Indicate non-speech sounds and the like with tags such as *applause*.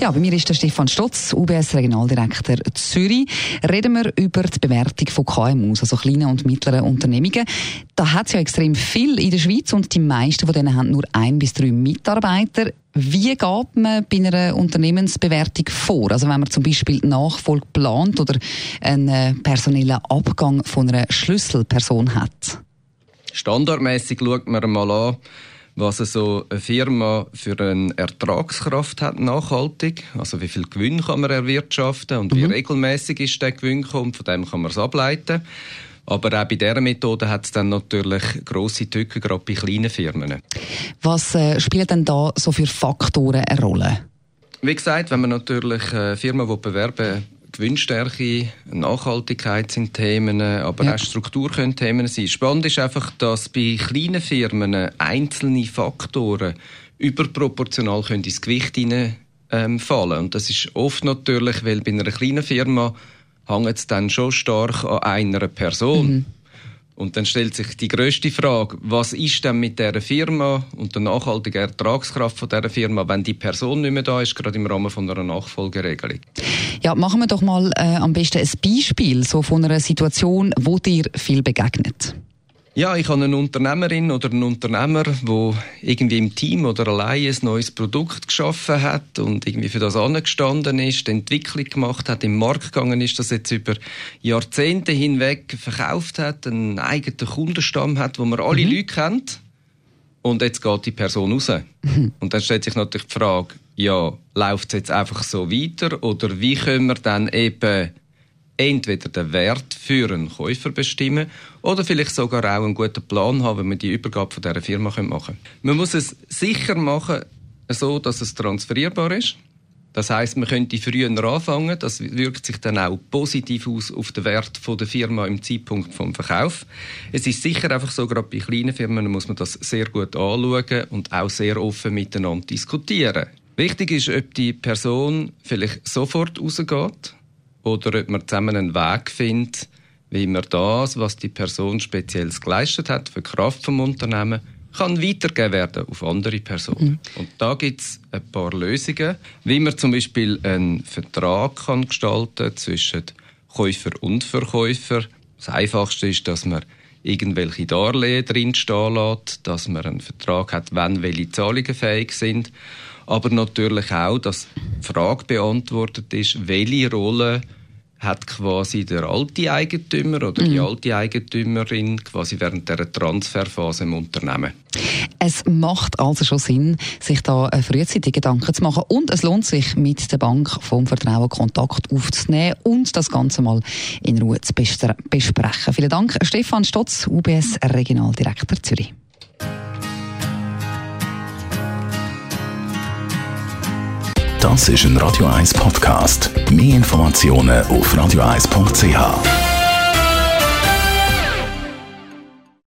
Ja, bei mir ist der Stefan Stotz, UBS Regionaldirektor Zürich. Reden wir über die Bewertung von KMUs, also kleinen und mittleren Unternehmungen. Da hat es ja extrem viel in der Schweiz und die meisten von denen haben nur ein bis drei Mitarbeiter. Wie geht man bei einer Unternehmensbewertung vor? Also wenn man zum Beispiel Nachfolge plant oder einen personellen Abgang von einer Schlüsselperson hat? Standardmäßig schaut man mal an, was so eine Firma für eine Ertragskraft hat nachhaltig, also wie viel Gewinn kann man erwirtschaften und mhm. wie regelmäßig ist der Gewinn kommt, von dem kann man es ableiten. Aber auch bei dieser Methode hat es dann natürlich grosse Tücken, gerade bei kleinen Firmen. Was äh, spielt denn da so für Faktoren eine Rolle? Wie gesagt, wenn man natürlich äh, Firmen bewerben Gewinnstärke, Nachhaltigkeit sind Themen, aber ja. auch Struktur können Themen sein. Spannend ist einfach, dass bei kleinen Firmen einzelne Faktoren überproportional können ins Gewicht hinein, ähm, fallen. Und das ist oft natürlich, weil bei einer kleinen Firma hängt es dann schon stark an einer Person. Mhm. Und dann stellt sich die größte Frage, was ist denn mit der Firma und der nachhaltigen Ertragskraft von dieser Firma, wenn die Person nicht mehr da ist, gerade im Rahmen von einer Nachfolgeregelung? Ja, machen wir doch mal äh, am besten ein Beispiel so von einer Situation, wo dir viel begegnet. Ja, ich habe eine Unternehmerin oder einen Unternehmer, wo irgendwie im Team oder allein ein neues Produkt geschaffen hat und irgendwie für das angestanden ist, die Entwicklung gemacht hat, im Markt gegangen ist, das jetzt über Jahrzehnte hinweg verkauft hat, einen eigenen Kundenstamm hat, wo man alle mhm. Leute kennt. Und jetzt geht die Person raus. Mhm. *laughs* Und dann stellt sich natürlich die Frage, ja, läuft es jetzt einfach so weiter oder wie können wir dann eben entweder den Wert für einen Käufer bestimmen oder vielleicht sogar auch einen guten Plan haben, wenn wir die Übergabe von dieser Firma machen können. Man muss es sicher machen, so dass es transferierbar ist. Das heißt, man könnte früher anfangen. Das wirkt sich dann auch positiv aus auf den Wert der Firma im Zeitpunkt vom Verkauf. Es ist sicher einfach so, gerade bei kleinen Firmen muss man das sehr gut anschauen und auch sehr offen miteinander diskutieren. Wichtig ist, ob die Person vielleicht sofort rausgeht oder ob man zusammen einen Weg findet, wie man das, was die Person speziell geleistet hat für die Kraft vom Unternehmen, kann weitergegeben werden auf andere Personen. Mhm. Und da gibt es ein paar Lösungen, wie man zum Beispiel einen Vertrag kann gestalten zwischen Käufer und Verkäufer. Das Einfachste ist, dass man irgendwelche Darlehen drinstehen lässt, dass man einen Vertrag hat, wenn welche Zahlungen fähig sind. Aber natürlich auch, dass die Frage beantwortet ist, welche Rolle hat quasi der alte Eigentümer oder die mhm. alte Eigentümerin quasi während der Transferphase im Unternehmen. Es macht also schon Sinn, sich da frühzeitig Gedanken zu machen und es lohnt sich, mit der Bank vom Vertrauen Kontakt aufzunehmen und das Ganze mal in Ruhe zu besprechen. Vielen Dank, Stefan Stotz, UBS Regionaldirektor Zürich. Das ist ein Radio 1 Podcast. Mehr Informationen auf radio1.ch.